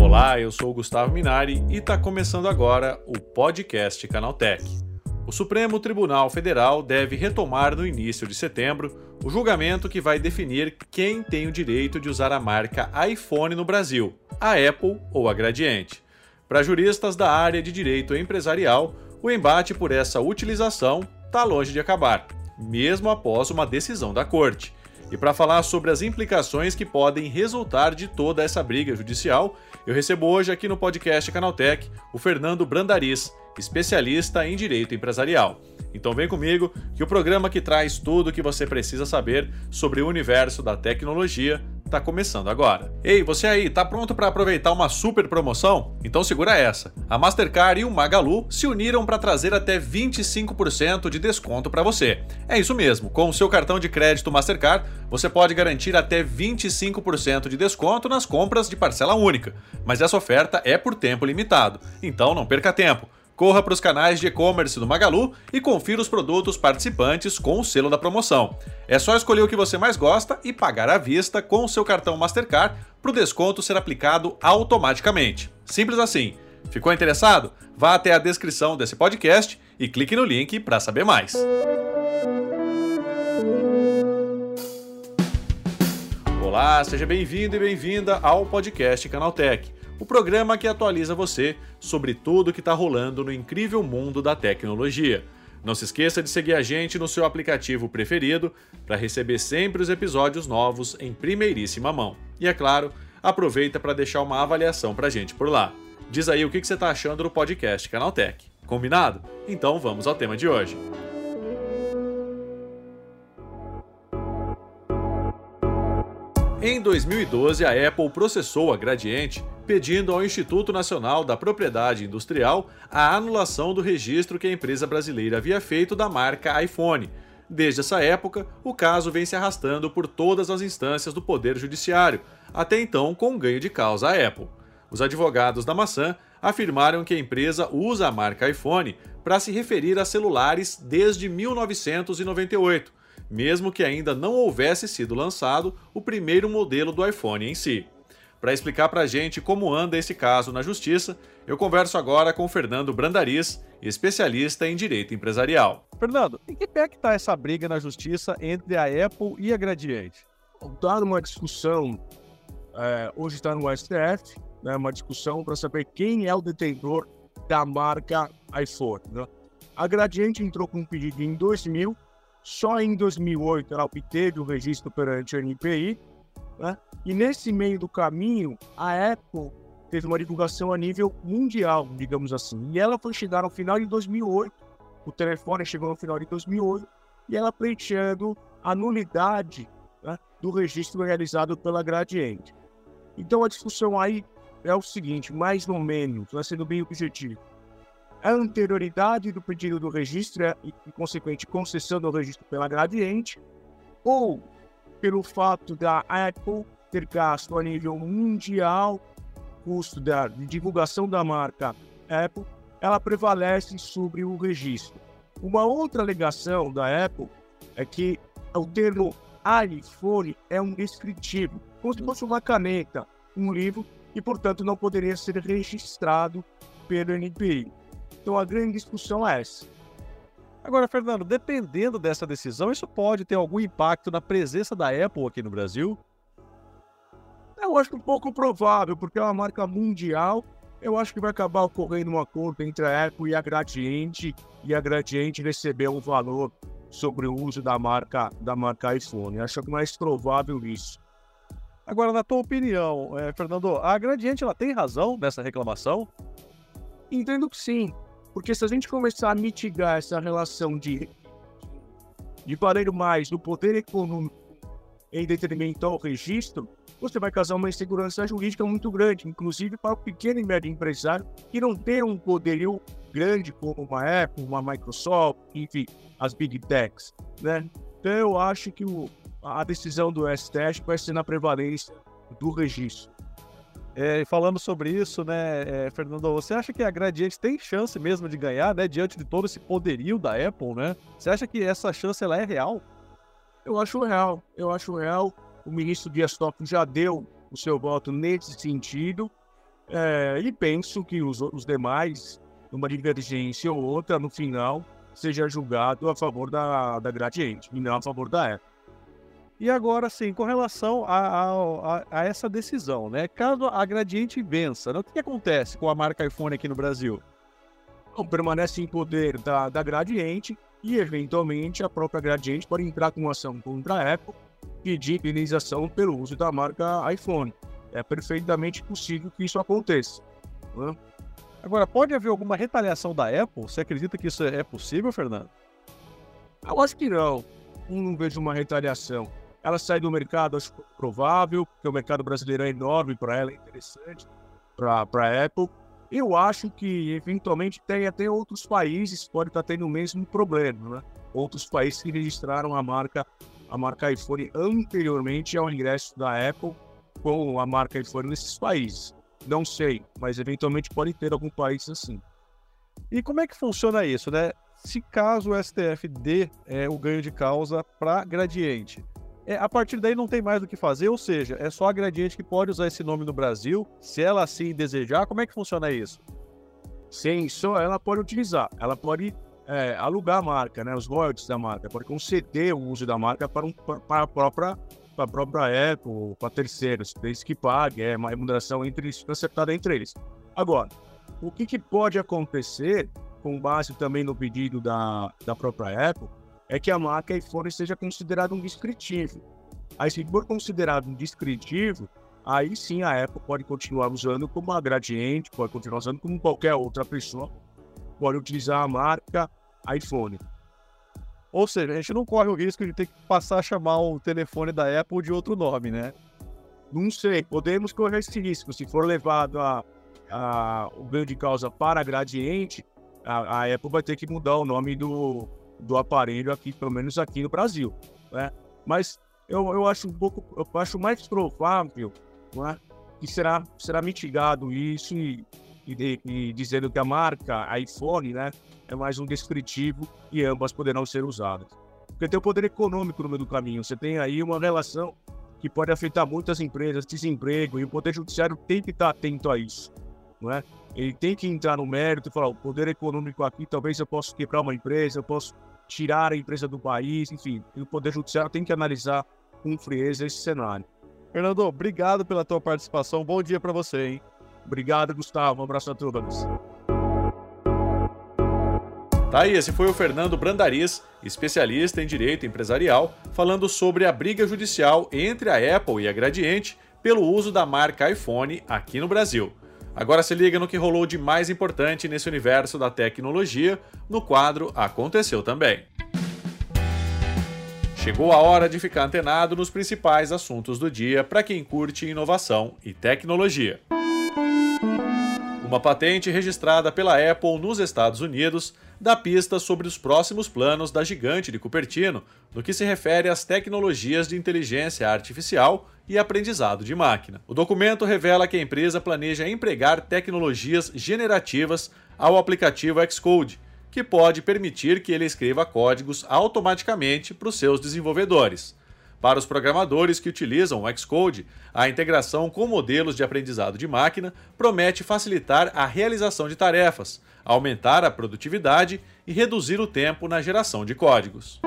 Olá, eu sou o Gustavo Minari e está começando agora o podcast Canaltech. O Supremo Tribunal Federal deve retomar no início de setembro o julgamento que vai definir quem tem o direito de usar a marca iPhone no Brasil, a Apple ou a Gradiente. Para juristas da área de direito empresarial, o embate por essa utilização está longe de acabar, mesmo após uma decisão da corte. E para falar sobre as implicações que podem resultar de toda essa briga judicial, eu recebo hoje aqui no podcast Canaltech o Fernando Brandariz, especialista em direito empresarial. Então vem comigo que o programa que traz tudo o que você precisa saber sobre o universo da tecnologia está começando agora. Ei, você aí, tá pronto para aproveitar uma super promoção? Então segura essa. A Mastercard e o Magalu se uniram para trazer até 25% de desconto para você. É isso mesmo, com o seu cartão de crédito Mastercard, você pode garantir até 25% de desconto nas compras de parcela única. Mas essa oferta é por tempo limitado, então não perca tempo. Corra para os canais de e-commerce do Magalu e confira os produtos participantes com o selo da promoção. É só escolher o que você mais gosta e pagar à vista com o seu cartão Mastercard para o desconto ser aplicado automaticamente. Simples assim. Ficou interessado? Vá até a descrição desse podcast e clique no link para saber mais. Olá, seja bem-vindo e bem-vinda ao podcast Canaltech o programa que atualiza você sobre tudo que está rolando no incrível mundo da tecnologia. Não se esqueça de seguir a gente no seu aplicativo preferido para receber sempre os episódios novos em primeiríssima mão. E é claro, aproveita para deixar uma avaliação para a gente por lá. Diz aí o que você está achando do podcast Canaltech. Combinado? Então vamos ao tema de hoje. Em 2012, a Apple processou a Gradiente pedindo ao Instituto Nacional da Propriedade Industrial a anulação do registro que a empresa brasileira havia feito da marca iPhone. Desde essa época, o caso vem se arrastando por todas as instâncias do Poder Judiciário, até então com ganho de causa à Apple. Os advogados da maçã afirmaram que a empresa usa a marca iPhone para se referir a celulares desde 1998, mesmo que ainda não houvesse sido lançado o primeiro modelo do iPhone em si. Para explicar para a gente como anda esse caso na justiça, eu converso agora com Fernando Brandariz, especialista em direito empresarial. Fernando, em que pé que está essa briga na justiça entre a Apple e a Gradiente? Está numa discussão, é, hoje está no STF, né, uma discussão para saber quem é o detentor da marca iPhone. Né? A Gradiente entrou com um pedido em 2000, só em 2008 ela obteve o registro perante a NPI, né? E nesse meio do caminho, a Apple teve uma divulgação a nível mundial, digamos assim. E ela foi chegar no final de 2008, o telefone chegou no final de 2008, e ela pleiteando a nulidade né, do registro realizado pela Gradiente. Então a discussão aí é o seguinte, mais ou menos, vai sendo bem objetivo. A anterioridade do pedido do registro e, e consequente concessão do registro pela Gradiente, ou pelo fato da Apple ter gasto a nível mundial custo da, divulgação da marca Apple, ela prevalece sobre o registro. Uma outra alegação da Apple é que o termo iPhone é um descritivo, como se fosse uma caneta, um livro, e portanto não poderia ser registrado pelo NPI. Então a grande discussão é essa. Agora, Fernando, dependendo dessa decisão, isso pode ter algum impacto na presença da Apple aqui no Brasil? Eu acho um pouco provável, porque é uma marca mundial. Eu acho que vai acabar ocorrendo um acordo entre a Apple e a Gradiente, e a Gradiente receber um valor sobre o uso da marca da marca iPhone. Acho que é mais provável isso. Agora, na tua opinião, é, Fernando, a Gradiente ela tem razão nessa reclamação? Entendo que sim, porque se a gente começar a mitigar essa relação de de valer mais do poder econômico em detrimento ao registro, você vai causar uma insegurança jurídica muito grande, inclusive para o pequeno e médio empresário que não tem um poderio grande como uma Apple, uma Microsoft, enfim, as Big Techs, né? Então eu acho que o, a decisão do STF vai ser na prevalência do registro. É, falando sobre isso, né, é, Fernando, você acha que a Gradiente tem chance mesmo de ganhar, né, diante de todo esse poderio da Apple, né? Você acha que essa chance ela é real? Eu acho real, eu acho real. O ministro Dias Toffoli já deu o seu voto nesse sentido é, e penso que os, os demais, numa divergência ou outra, no final, seja julgado a favor da, da Gradiente e não a favor da Apple. E agora, sim, com relação a, a, a, essa decisão, né? Caso a Gradiente vença, né? o que acontece com a marca iPhone aqui no Brasil? Bom, permanece em poder da, da Gradiente e, eventualmente, a própria Gradiente pode entrar com uma ação contra a Apple, pedir indenização pelo uso da marca iPhone. É perfeitamente possível que isso aconteça. Né? Agora, pode haver alguma retaliação da Apple? Você acredita que isso é possível, Fernando? Eu acho que não. Não vejo uma retaliação ela sai do mercado, acho provável, porque o mercado brasileiro é enorme para ela, é interessante para a Apple. Eu acho que, eventualmente, tem até outros países podem estar tendo o mesmo problema, né? Outros países que registraram a marca, a marca iPhone anteriormente ao ingresso da Apple com a marca iPhone nesses países. Não sei, mas eventualmente pode ter algum país assim. E como é que funciona isso, né? Se caso o STF dê é, o ganho de causa para Gradiente, é, a partir daí não tem mais o que fazer, ou seja, é só a Gradiente que pode usar esse nome no Brasil, se ela assim desejar. Como é que funciona isso? Sim, só ela pode utilizar. Ela pode é, alugar a marca, né, os royalties da marca, pode conceder o uso da marca para, um, para a própria para a própria Apple, para terceiros, desde que pague, é uma remuneração entre, acertada entre eles. Agora, o que, que pode acontecer, com base também no pedido da, da própria Apple, é que a marca iPhone seja considerada um descritivo. Aí, se for considerado um descritivo, aí sim a Apple pode continuar usando como a Gradiente, pode continuar usando como qualquer outra pessoa, pode utilizar a marca iPhone. Ou seja, a gente não corre o risco de ter que passar a chamar o telefone da Apple de outro nome, né? Não sei, podemos correr esse risco. Se for levado a, a, o ganho de causa para Gradiente, a, a Apple vai ter que mudar o nome do, do aparelho aqui, pelo menos aqui no Brasil, né? Mas eu, eu acho um pouco, eu acho mais provável, né, que será, será mitigado isso e, e, e, dizendo que a marca iPhone, né, é mais um descritivo e ambas poderão ser usadas. Porque tem o poder econômico no meio do caminho, você tem aí uma relação que pode afetar muitas empresas, desemprego, e o Poder Judiciário tem que estar atento a isso, não é? Ele tem que entrar no mérito e falar, o poder econômico aqui, talvez eu possa quebrar uma empresa, eu posso tirar a empresa do país, enfim, o Poder Judiciário tem que analisar com frieza esse cenário. Fernando, obrigado pela tua participação. Bom dia para você, hein? Obrigado, Gustavo. Um abraço a todos. Tá aí, esse foi o Fernando Brandariz, especialista em direito empresarial, falando sobre a briga judicial entre a Apple e a Gradiente pelo uso da marca iPhone aqui no Brasil. Agora se liga no que rolou de mais importante nesse universo da tecnologia no quadro Aconteceu Também. Chegou a hora de ficar antenado nos principais assuntos do dia para quem curte inovação e tecnologia. Uma patente registrada pela Apple nos Estados Unidos dá pistas sobre os próximos planos da gigante de Cupertino no que se refere às tecnologias de inteligência artificial e aprendizado de máquina. O documento revela que a empresa planeja empregar tecnologias generativas ao aplicativo Xcode, que pode permitir que ele escreva códigos automaticamente para os seus desenvolvedores. Para os programadores que utilizam o Xcode, a integração com modelos de aprendizado de máquina promete facilitar a realização de tarefas, aumentar a produtividade e reduzir o tempo na geração de códigos.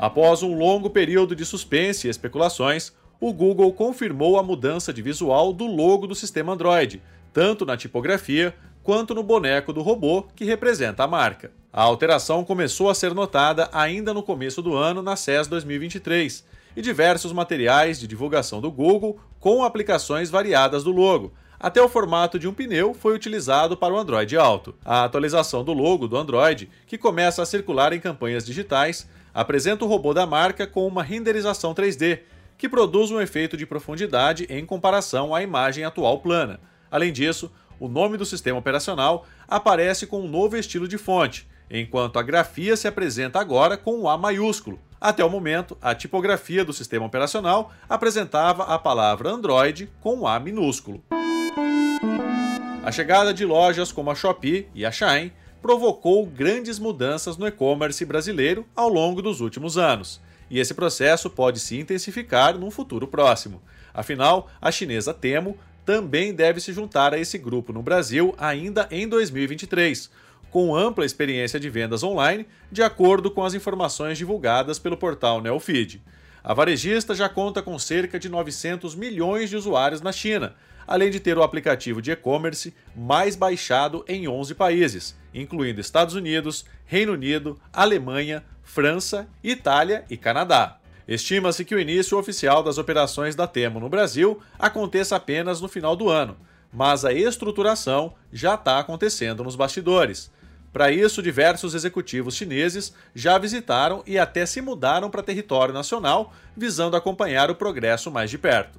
Após um longo período de suspense e especulações, o Google confirmou a mudança de visual do logo do sistema Android, tanto na tipografia quanto no boneco do robô que representa a marca. A alteração começou a ser notada ainda no começo do ano na CES 2023 e diversos materiais de divulgação do Google com aplicações variadas do logo. Até o formato de um pneu foi utilizado para o Android Auto. A atualização do logo do Android, que começa a circular em campanhas digitais, apresenta o robô da marca com uma renderização 3D, que produz um efeito de profundidade em comparação à imagem atual plana. Além disso, o nome do sistema operacional aparece com um novo estilo de fonte, enquanto a grafia se apresenta agora com um A maiúsculo. Até o momento, a tipografia do sistema operacional apresentava a palavra Android com um A minúsculo. A chegada de lojas como a Shopee e a Shine provocou grandes mudanças no e-commerce brasileiro ao longo dos últimos anos. E esse processo pode se intensificar num futuro próximo. Afinal, a chinesa Temo também deve se juntar a esse grupo no Brasil ainda em 2023, com ampla experiência de vendas online, de acordo com as informações divulgadas pelo portal Neofeed. A varejista já conta com cerca de 900 milhões de usuários na China, além de ter o aplicativo de e-commerce mais baixado em 11 países, incluindo Estados Unidos, Reino Unido, Alemanha, França, Itália e Canadá. Estima-se que o início oficial das operações da Temo no Brasil aconteça apenas no final do ano, mas a estruturação já está acontecendo nos bastidores. Para isso, diversos executivos chineses já visitaram e até se mudaram para território nacional, visando acompanhar o progresso mais de perto.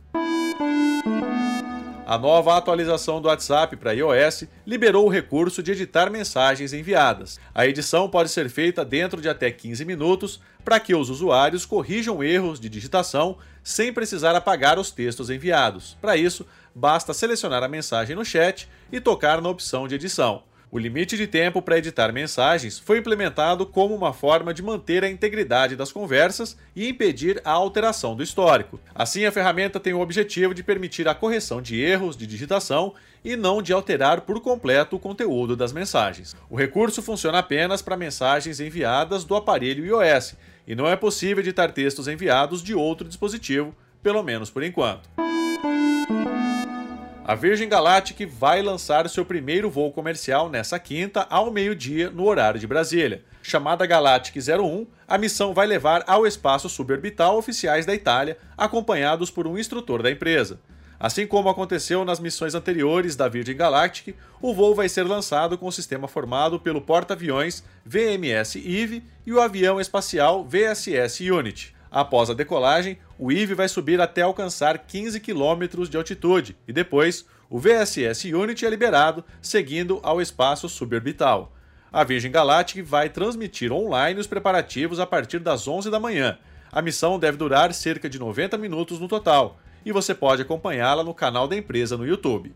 A nova atualização do WhatsApp para iOS liberou o recurso de editar mensagens enviadas. A edição pode ser feita dentro de até 15 minutos para que os usuários corrijam erros de digitação sem precisar apagar os textos enviados. Para isso, basta selecionar a mensagem no chat e tocar na opção de edição. O limite de tempo para editar mensagens foi implementado como uma forma de manter a integridade das conversas e impedir a alteração do histórico. Assim, a ferramenta tem o objetivo de permitir a correção de erros de digitação e não de alterar por completo o conteúdo das mensagens. O recurso funciona apenas para mensagens enviadas do aparelho iOS e não é possível editar textos enviados de outro dispositivo, pelo menos por enquanto. A Virgin Galactic vai lançar seu primeiro voo comercial nessa quinta, ao meio-dia, no horário de Brasília. Chamada Galactic 01, a missão vai levar ao espaço suborbital oficiais da Itália, acompanhados por um instrutor da empresa. Assim como aconteceu nas missões anteriores da Virgin Galactic, o voo vai ser lançado com o sistema formado pelo porta-aviões VMS-EVE e o avião espacial VSS Unity. Após a decolagem, o IV vai subir até alcançar 15 km de altitude e depois o VSS Unity é liberado, seguindo ao espaço suborbital. A Virgin Galactic vai transmitir online os preparativos a partir das 11 da manhã. A missão deve durar cerca de 90 minutos no total e você pode acompanhá-la no canal da empresa no YouTube.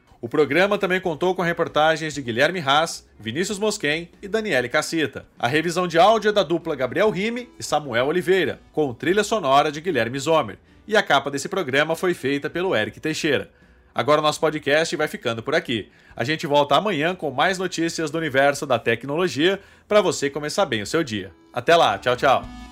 O programa também contou com reportagens de Guilherme Haas, Vinícius Mosquen e Daniele Cassita. A revisão de áudio é da dupla Gabriel Rime e Samuel Oliveira, com trilha sonora de Guilherme Zomer. E a capa desse programa foi feita pelo Eric Teixeira. Agora o nosso podcast vai ficando por aqui. A gente volta amanhã com mais notícias do universo da tecnologia para você começar bem o seu dia. Até lá, tchau, tchau.